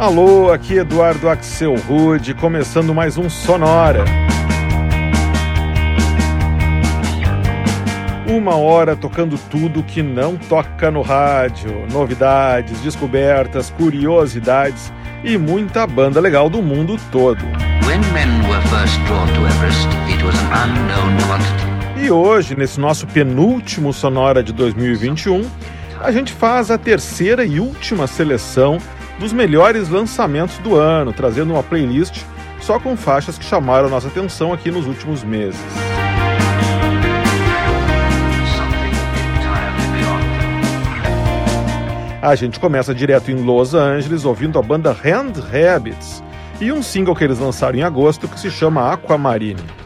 Alô, aqui Eduardo Axel Rude, começando mais um Sonora. Uma hora tocando tudo que não toca no rádio, novidades, descobertas, curiosidades e muita banda legal do mundo todo. E hoje, nesse nosso penúltimo Sonora de 2021, a gente faz a terceira e última seleção dos melhores lançamentos do ano, trazendo uma playlist só com faixas que chamaram nossa atenção aqui nos últimos meses. A gente começa direto em Los Angeles ouvindo a banda Hand Rabbits e um single que eles lançaram em agosto que se chama Aquamarine.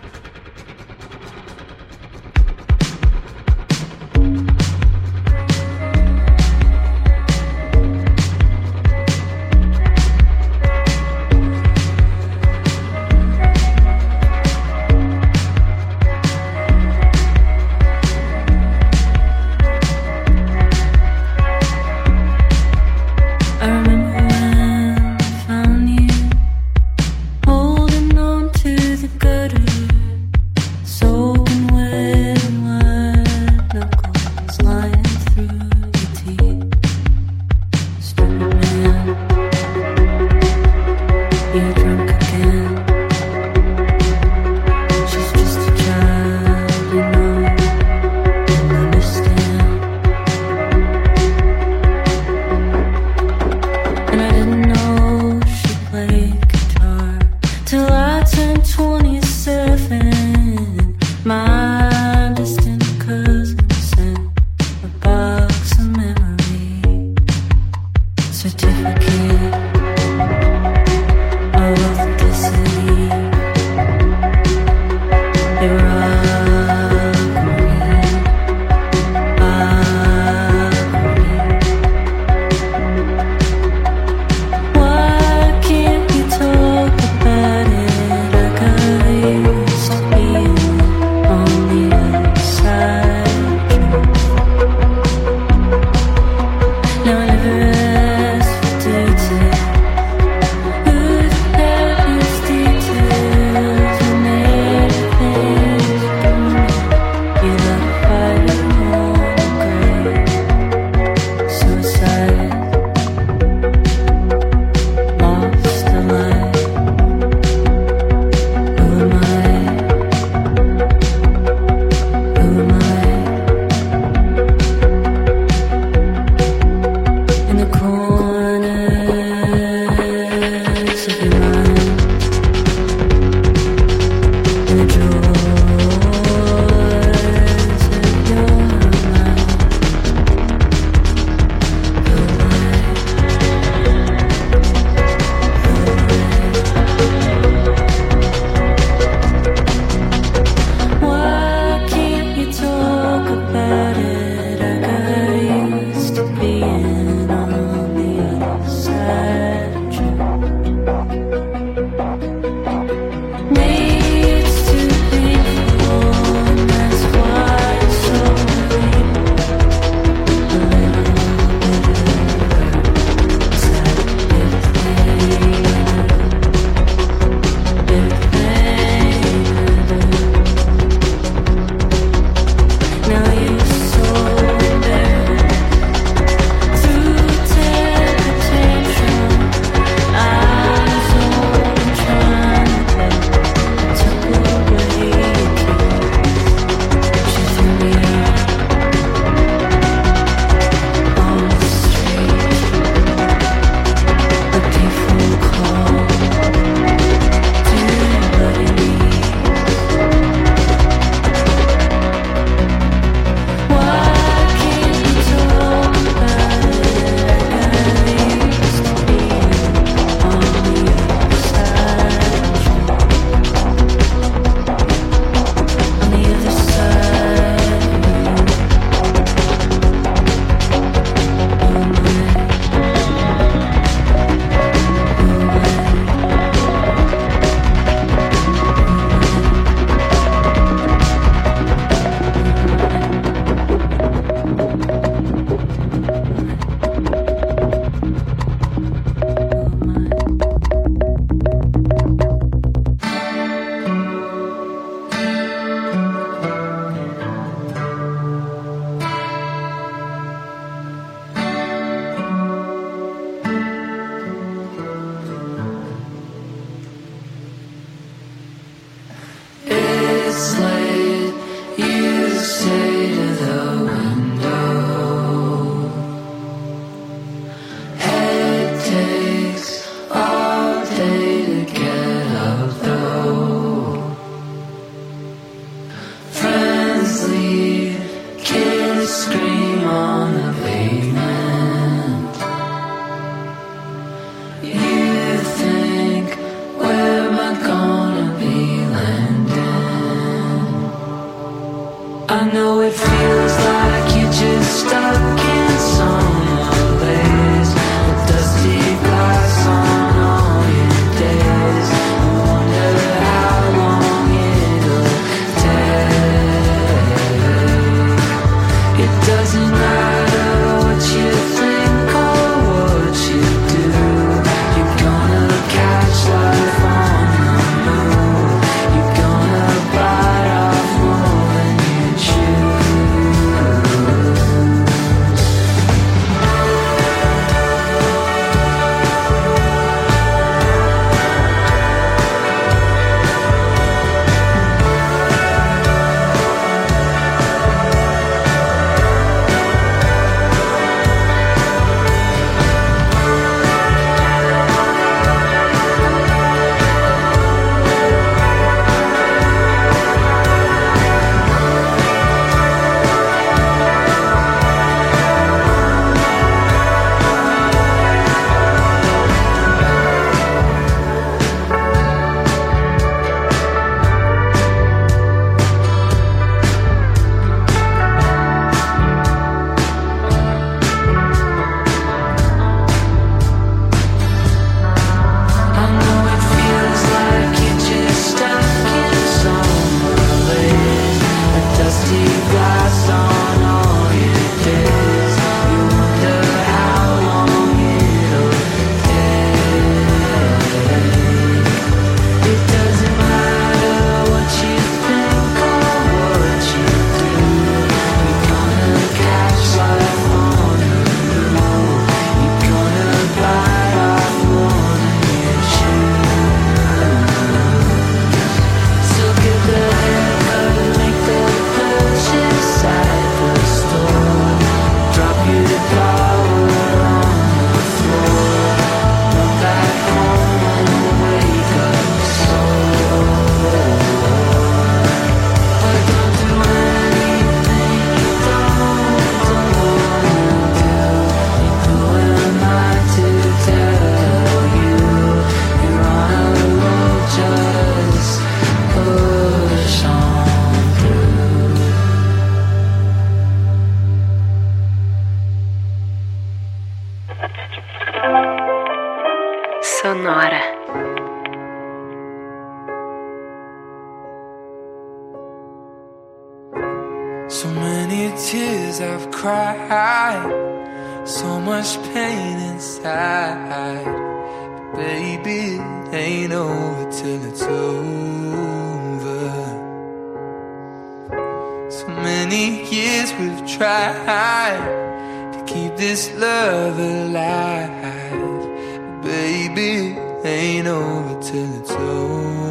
it ain't over till it's over. So many years we've tried to keep this love alive. But baby, ain't over till it's over.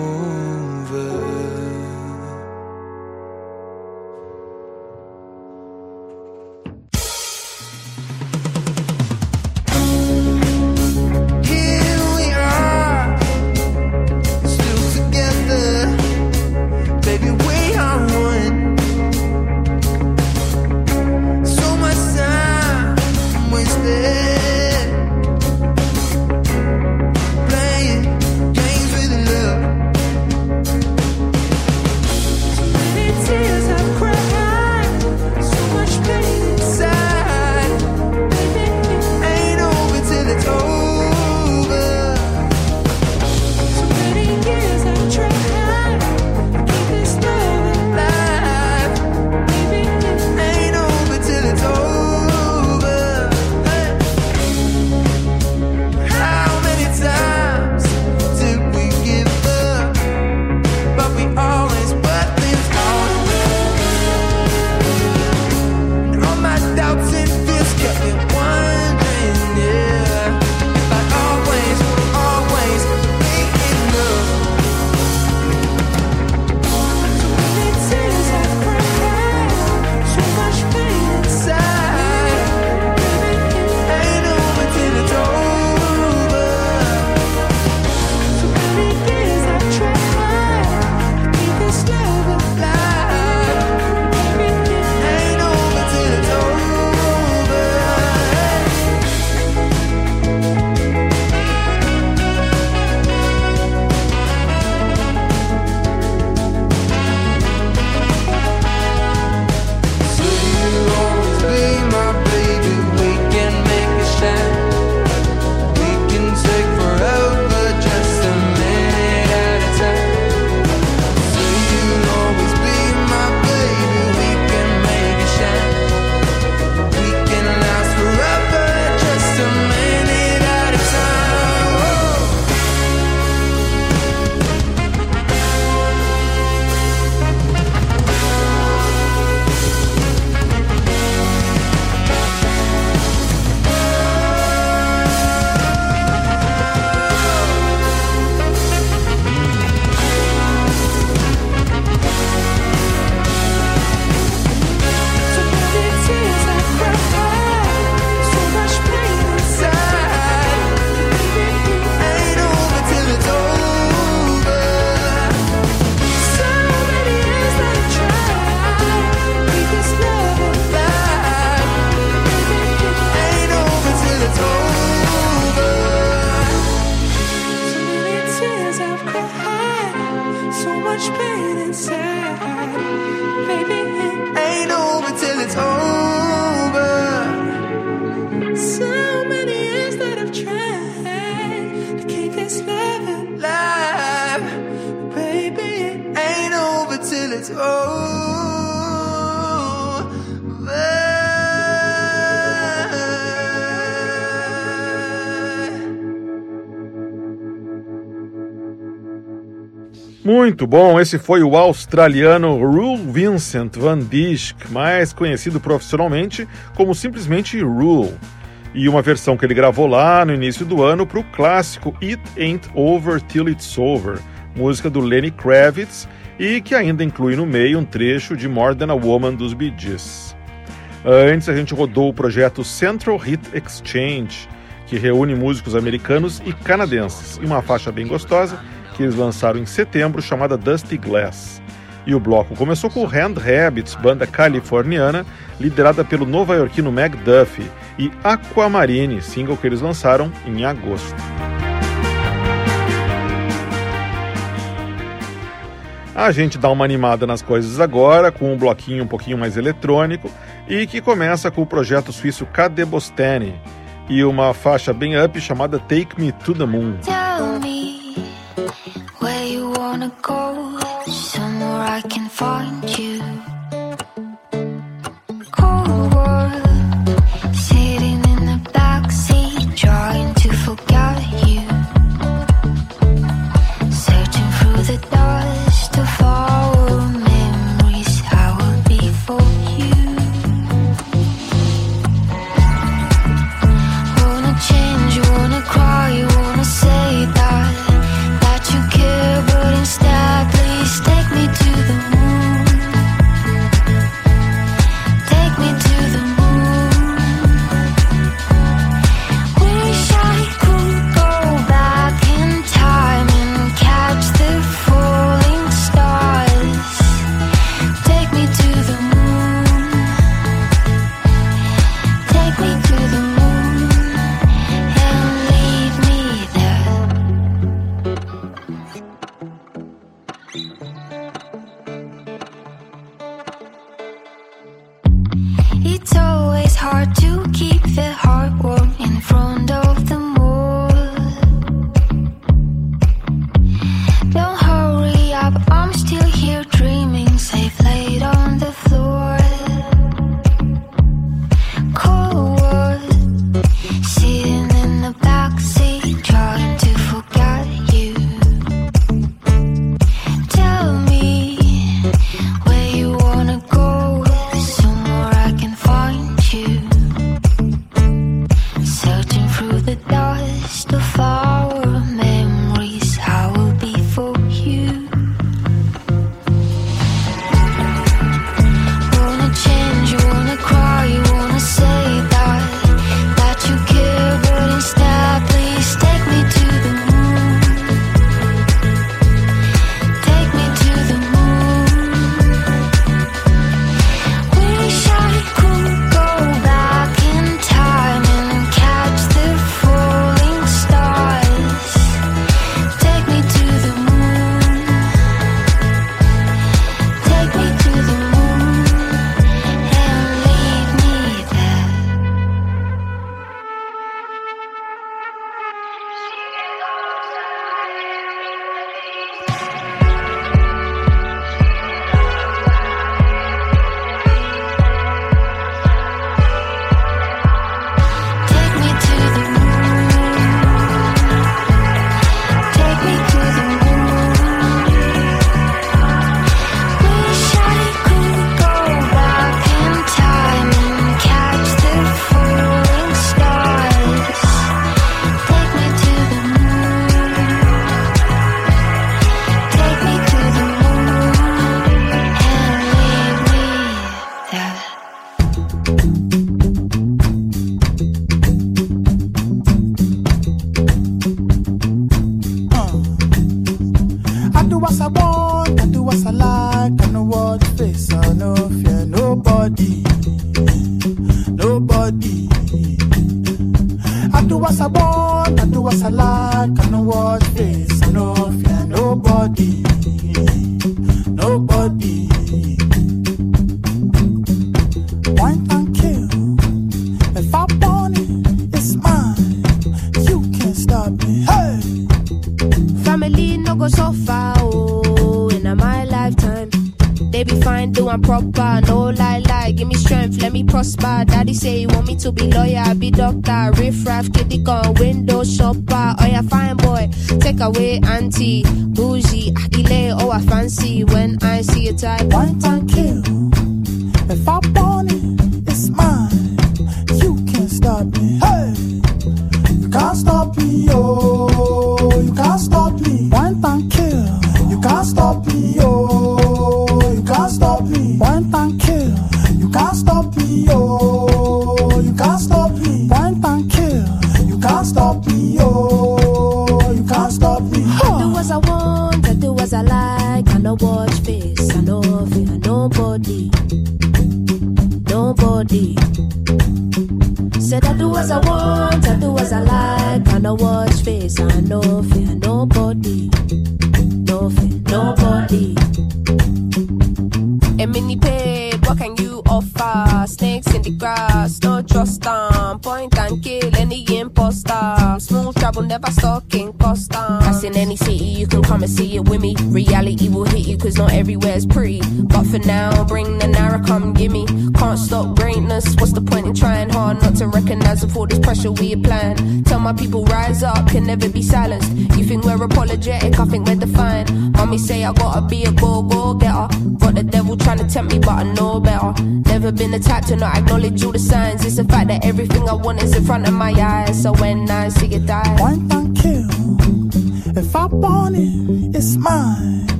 Muito bom, esse foi o australiano Rule Vincent van Dijk, mais conhecido profissionalmente como simplesmente Rule. E uma versão que ele gravou lá no início do ano para o clássico It Ain't Over Till It's Over, música do Lenny Kravitz, e que ainda inclui no meio um trecho de More Than a Woman dos Bee Gees. Antes a gente rodou o projeto Central Hit Exchange, que reúne músicos americanos e canadenses, e uma faixa bem gostosa que eles lançaram em setembro, chamada Dusty Glass. E o bloco começou com Hand Rabbits, banda californiana, liderada pelo nova-iorquino Meg Duffy, e Aquamarine, single que eles lançaram em agosto. A gente dá uma animada nas coisas agora, com um bloquinho um pouquinho mais eletrônico, e que começa com o projeto suíço Cadebostani e uma faixa bem up chamada Take Me to the Moon. wanna go somewhere I can find you.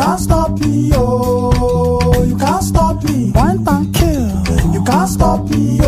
can't stop me, oh, you can't stop me. Point and kill, you can't stop me.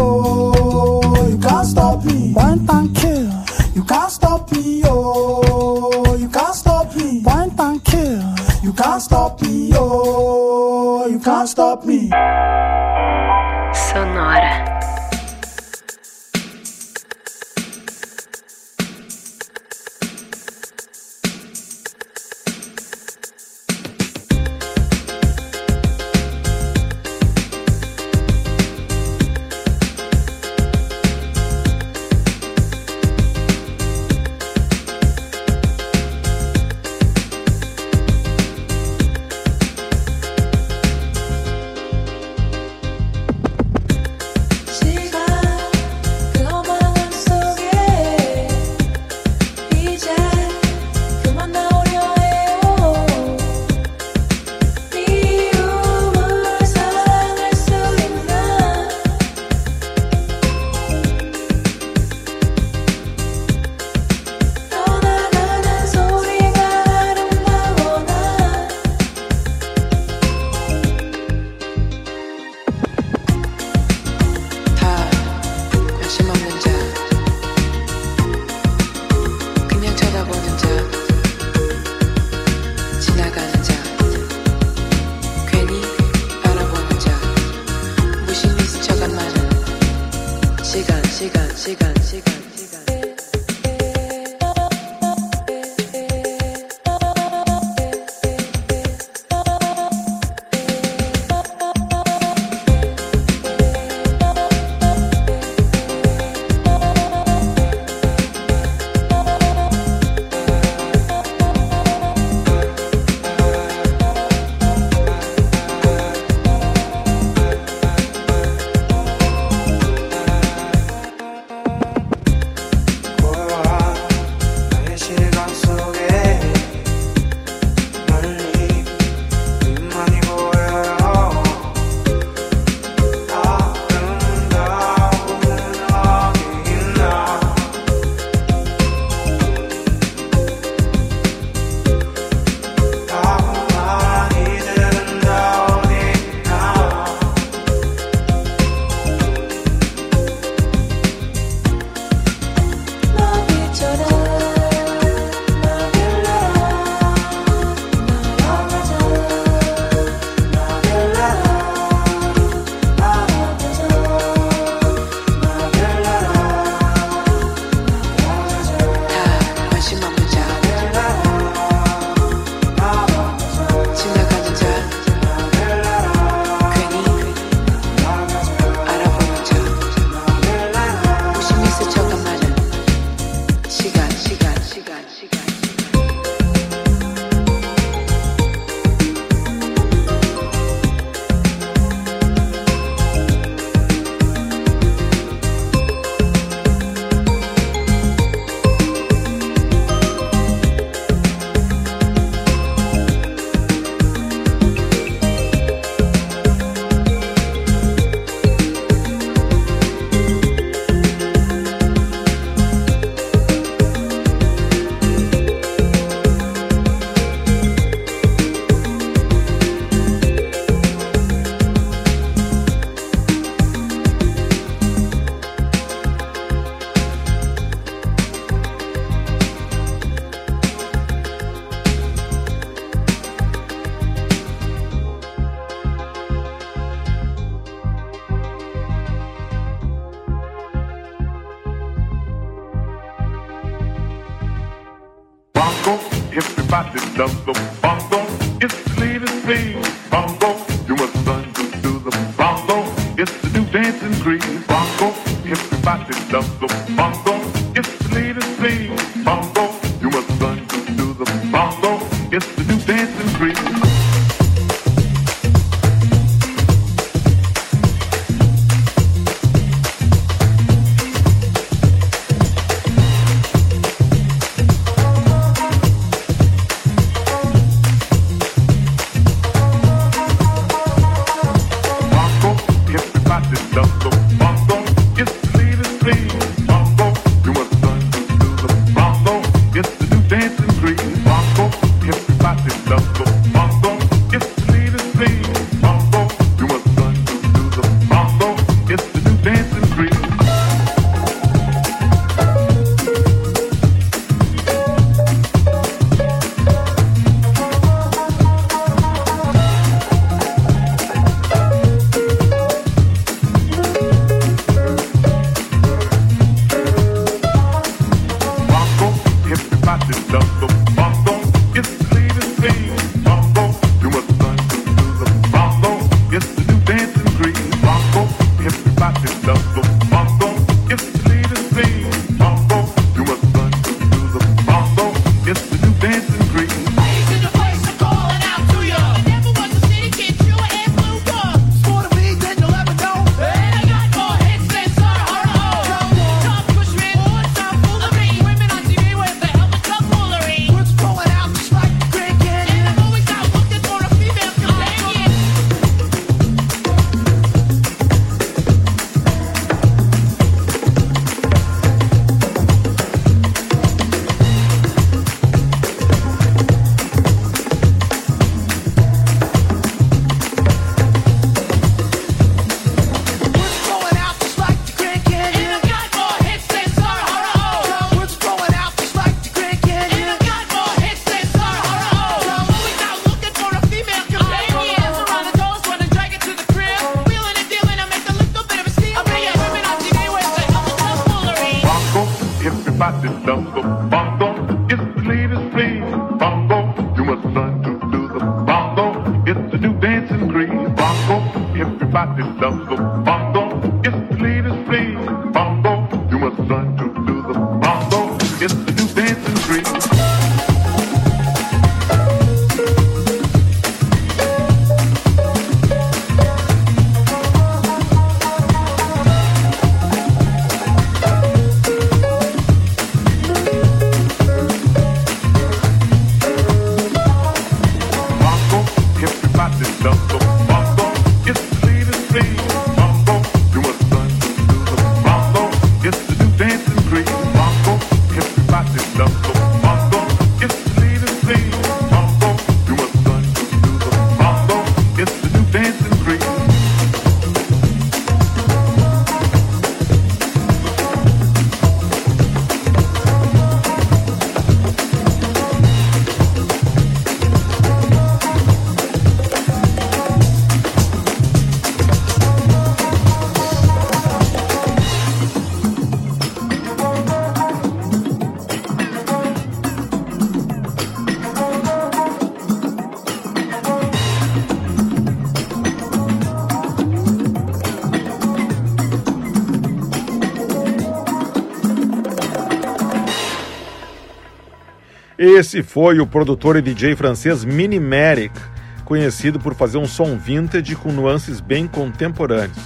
Esse foi o produtor e DJ francês Minimeric, conhecido por fazer um som vintage com nuances bem contemporâneos.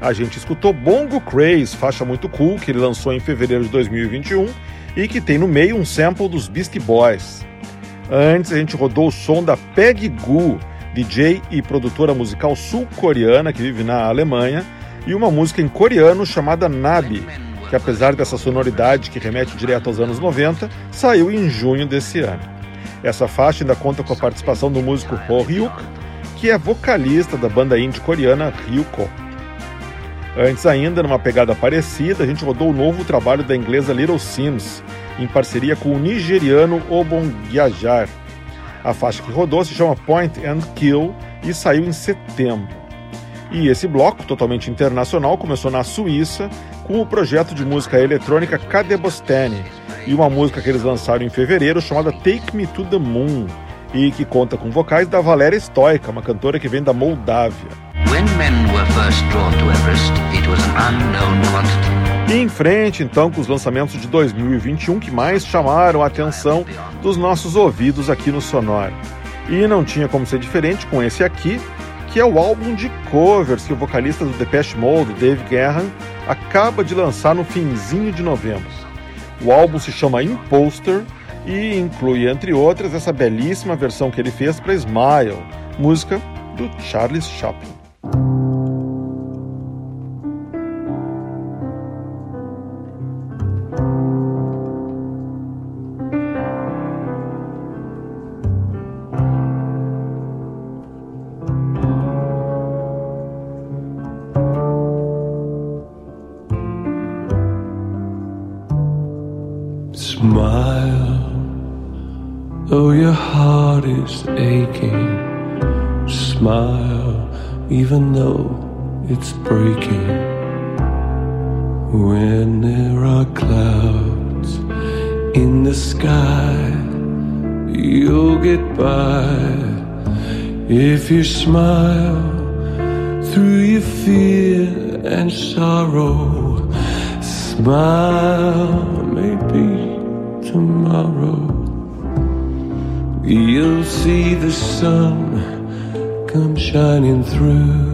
A gente escutou Bongo Craze, faixa muito cool que ele lançou em fevereiro de 2021 e que tem no meio um sample dos Beastie Boys. Antes a gente rodou o som da Peggy Goo, DJ e produtora musical sul-coreana que vive na Alemanha, e uma música em coreano chamada Nabi, que apesar dessa sonoridade que remete direto aos anos 90, saiu em junho desse ano. Essa faixa ainda conta com a participação do músico Ho Hyuk, que é vocalista da banda indie coreana Ryuko. Antes ainda, numa pegada parecida, a gente rodou o novo trabalho da inglesa Little Sims, em parceria com o nigeriano Obon Gyajar. A faixa que rodou se chama Point and Kill e saiu em setembro. E esse bloco, totalmente internacional, começou na Suíça com o projeto de música eletrônica Cadebostani e uma música que eles lançaram em fevereiro chamada Take Me to the Moon, e que conta com vocais da Valéria Stoica, uma cantora que vem da Moldávia. Everest. E em frente, então, com os lançamentos de 2021 que mais chamaram a atenção dos nossos ouvidos aqui no Sonora. E não tinha como ser diferente com esse aqui, que é o álbum de covers que o vocalista do Depeche Mode, Dave Gahan, acaba de lançar no finzinho de novembro. O álbum se chama Imposter e inclui, entre outras, essa belíssima versão que ele fez para Smile, música do Charles Chaplin. It's breaking. When there are clouds in the sky, you'll get by if you smile through your fear and sorrow. Smile, maybe tomorrow you'll see the sun come shining through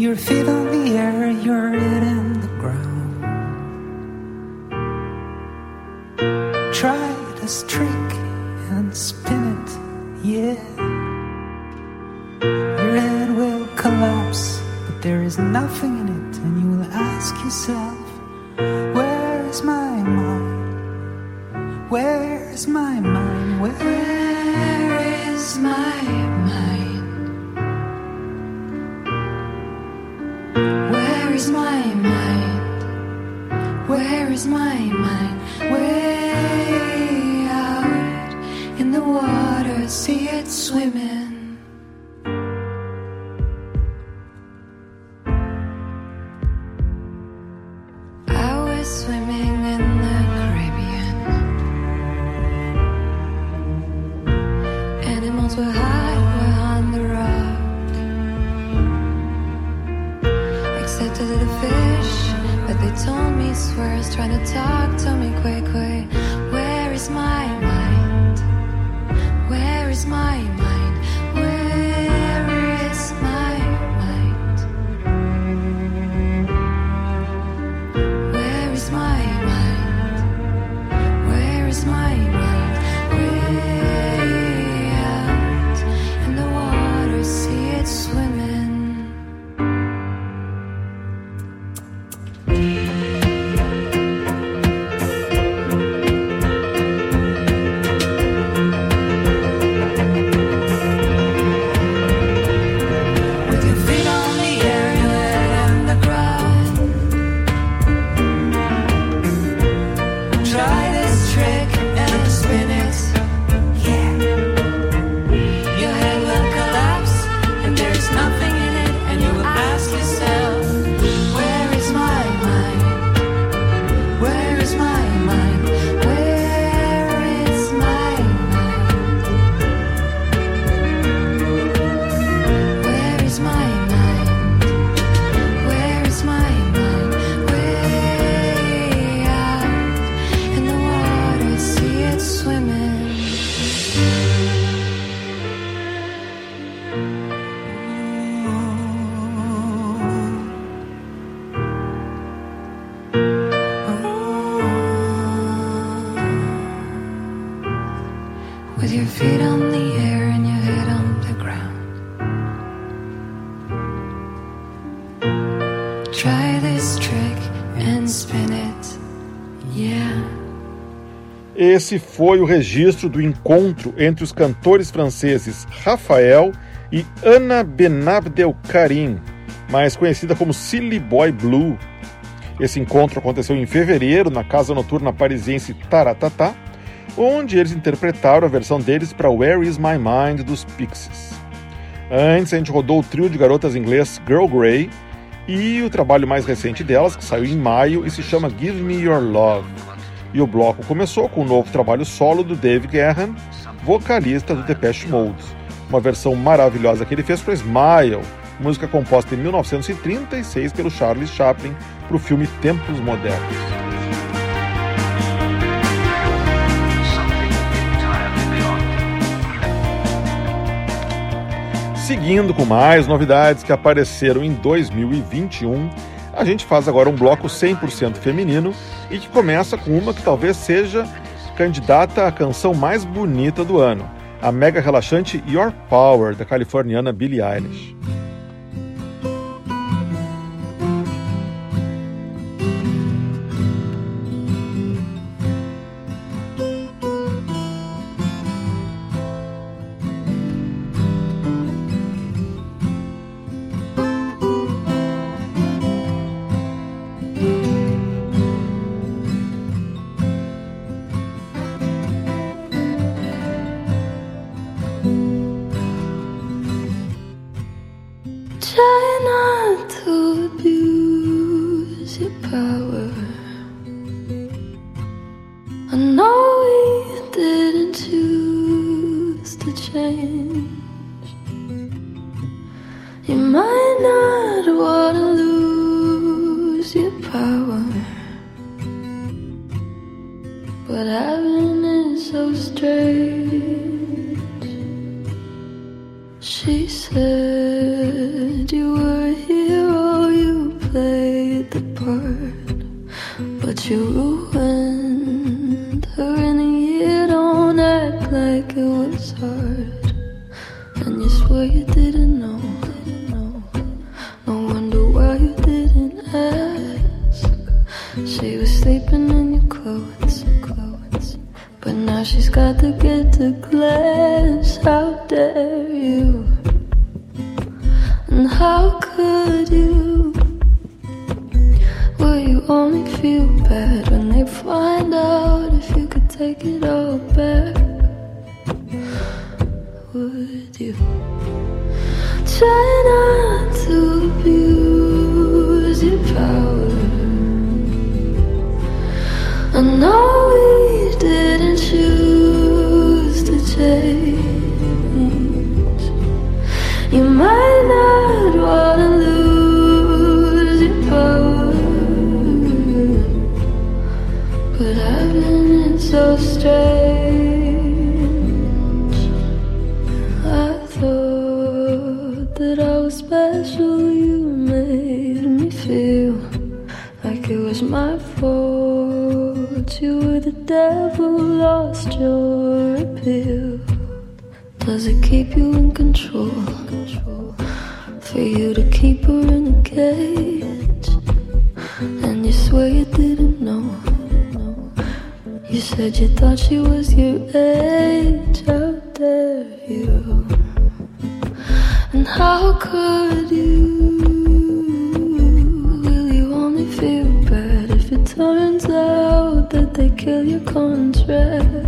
Your feet on the air, you're hitting the ground. Try this trick and spin it, yeah. Your head will collapse, but there is nothing in it, and you will ask yourself, Where is my mind? Where is my mind? Is my Esse foi o registro do encontro entre os cantores franceses Rafael e Ana Benabdel Karim, mais conhecida como Silly Boy Blue. Esse encontro aconteceu em fevereiro na casa noturna parisiense Taratatá, onde eles interpretaram a versão deles para Where Is My Mind dos Pixies. Antes a gente rodou o trio de garotas inglês Girl Grey e o trabalho mais recente delas, que saiu em maio e se chama Give Me Your Love. E o bloco começou com o novo trabalho solo do Dave Gahan, vocalista do Depeche Mode. Uma versão maravilhosa que ele fez para Smile, música composta em 1936 pelo Charles Chaplin para o filme Tempos Modernos. Seguindo com mais novidades que apareceram em 2021, a gente faz agora um bloco 100% feminino e que começa com uma que talvez seja candidata à canção mais bonita do ano, a mega relaxante Your Power, da californiana Billie Eilish. How could you? Will you only feel bad when they find out if you could take it all back? Would you try not appeal. Does it keep you in control? For you to keep her in a cage, and you swear you didn't know. You said you thought she was your age. How dare you? And how could you? Will you only feel bad if it turns out that they kill your contract?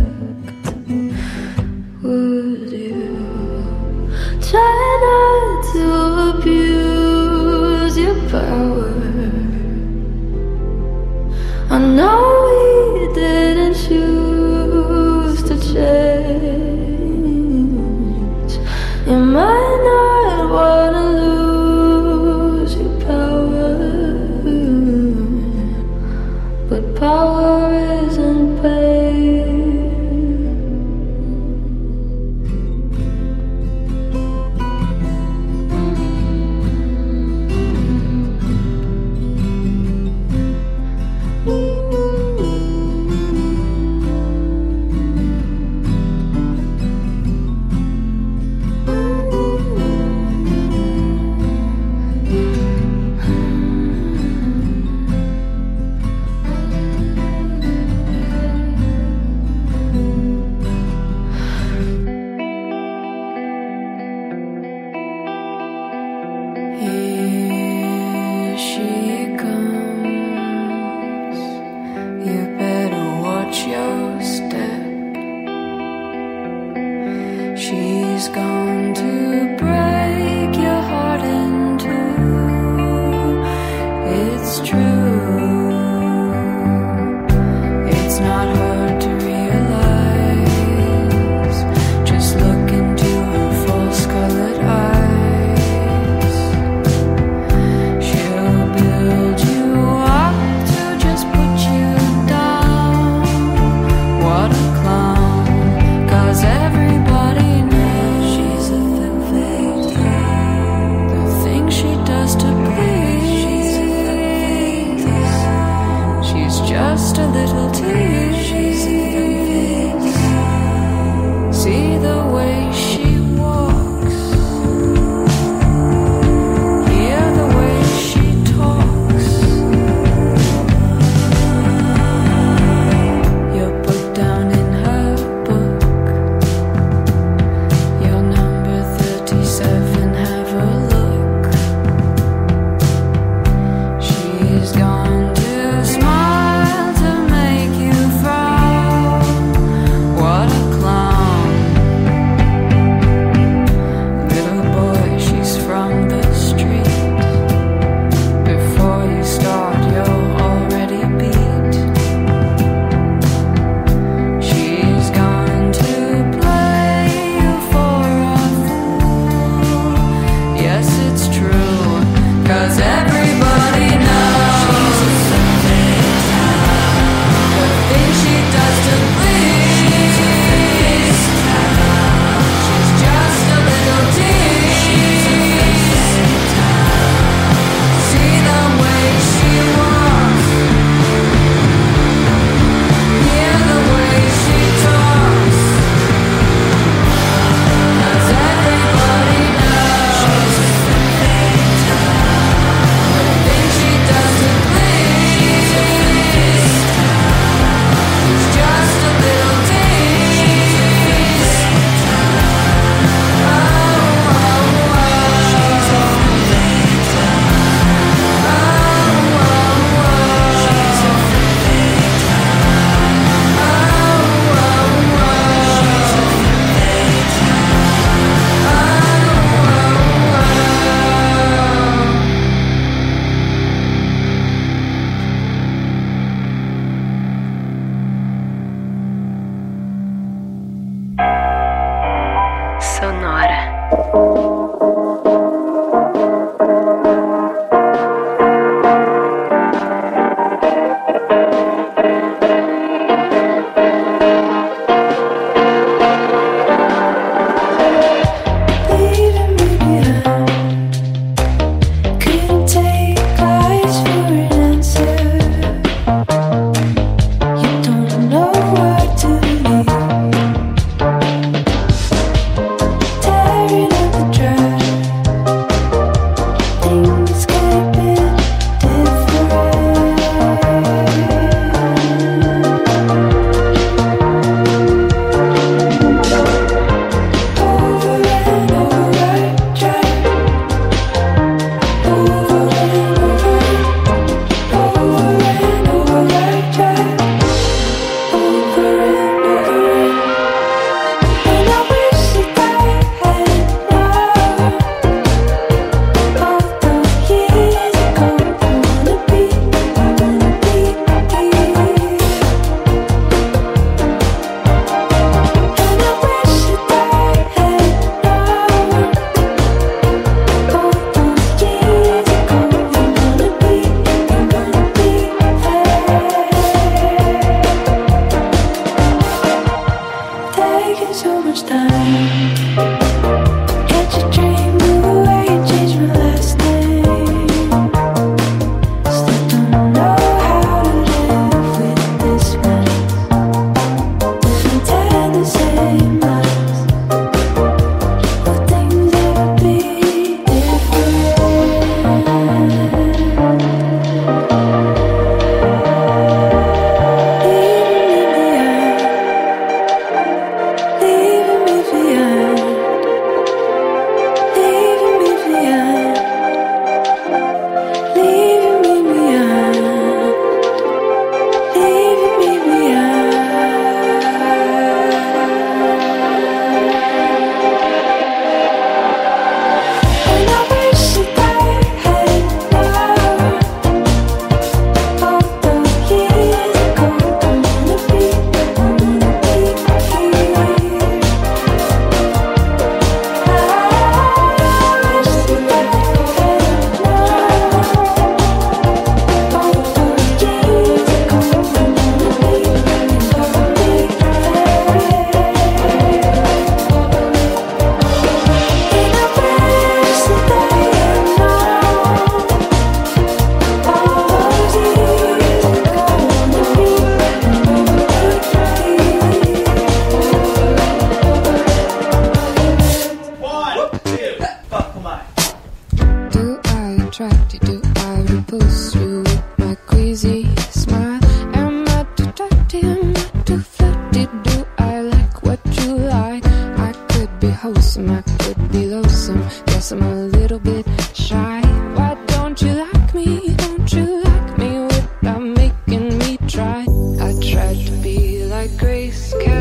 like grace.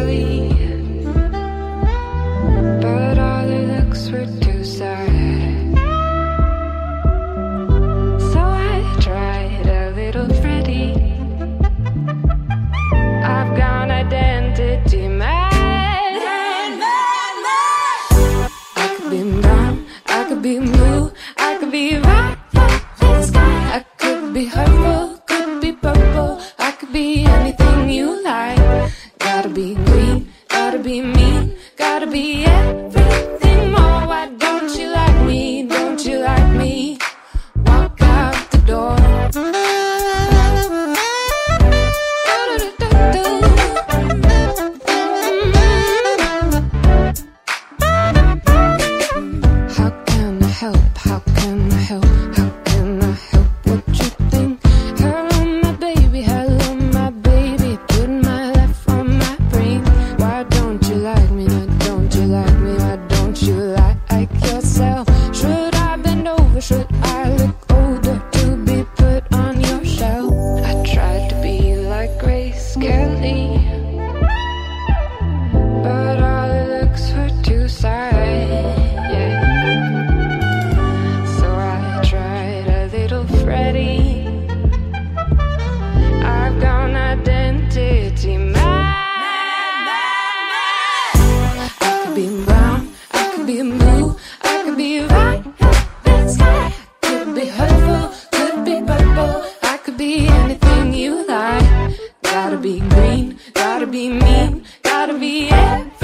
gotta be everything.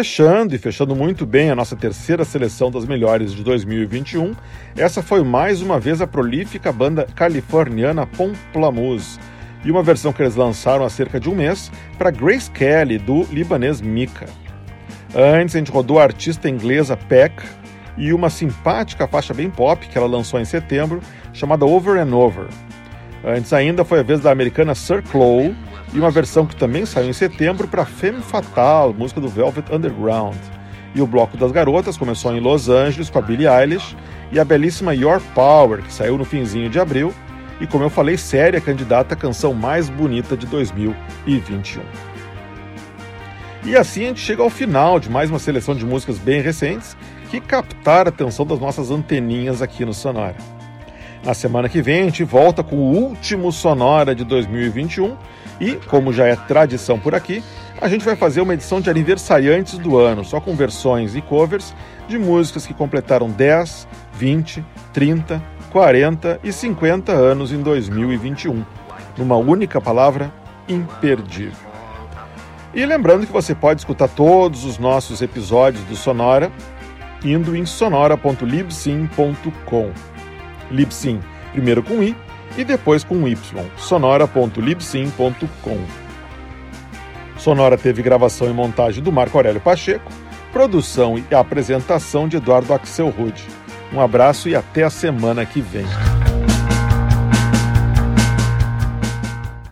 Fechando e fechando muito bem a nossa terceira seleção das melhores de 2021, essa foi mais uma vez a prolífica banda californiana Pomplamoose e uma versão que eles lançaram há cerca de um mês para Grace Kelly do libanês Mika. Antes a gente rodou a artista inglesa Peck e uma simpática faixa bem pop que ela lançou em setembro chamada Over and Over. Antes ainda foi a vez da americana Sir Chloe e uma versão que também saiu em setembro para Femme Fatale, música do Velvet Underground. E o Bloco das Garotas começou em Los Angeles com a Billie Eilish e a belíssima Your Power, que saiu no finzinho de abril e, como eu falei, séria candidata à canção mais bonita de 2021. E assim a gente chega ao final de mais uma seleção de músicas bem recentes que captaram a atenção das nossas anteninhas aqui no Sonora. Na semana que vem a gente volta com o último Sonora de 2021 e, como já é tradição por aqui, a gente vai fazer uma edição de aniversariantes do ano, só com versões e covers de músicas que completaram 10, 20, 30, 40 e 50 anos em 2021. Numa única palavra, imperdível. E lembrando que você pode escutar todos os nossos episódios do Sonora indo em sonora.libsim.com. Libsim, primeiro com i e depois com y. sonora.libsim.com. Sonora teve gravação e montagem do Marco Aurélio Pacheco, produção e apresentação de Eduardo Axel Rude. Um abraço e até a semana que vem.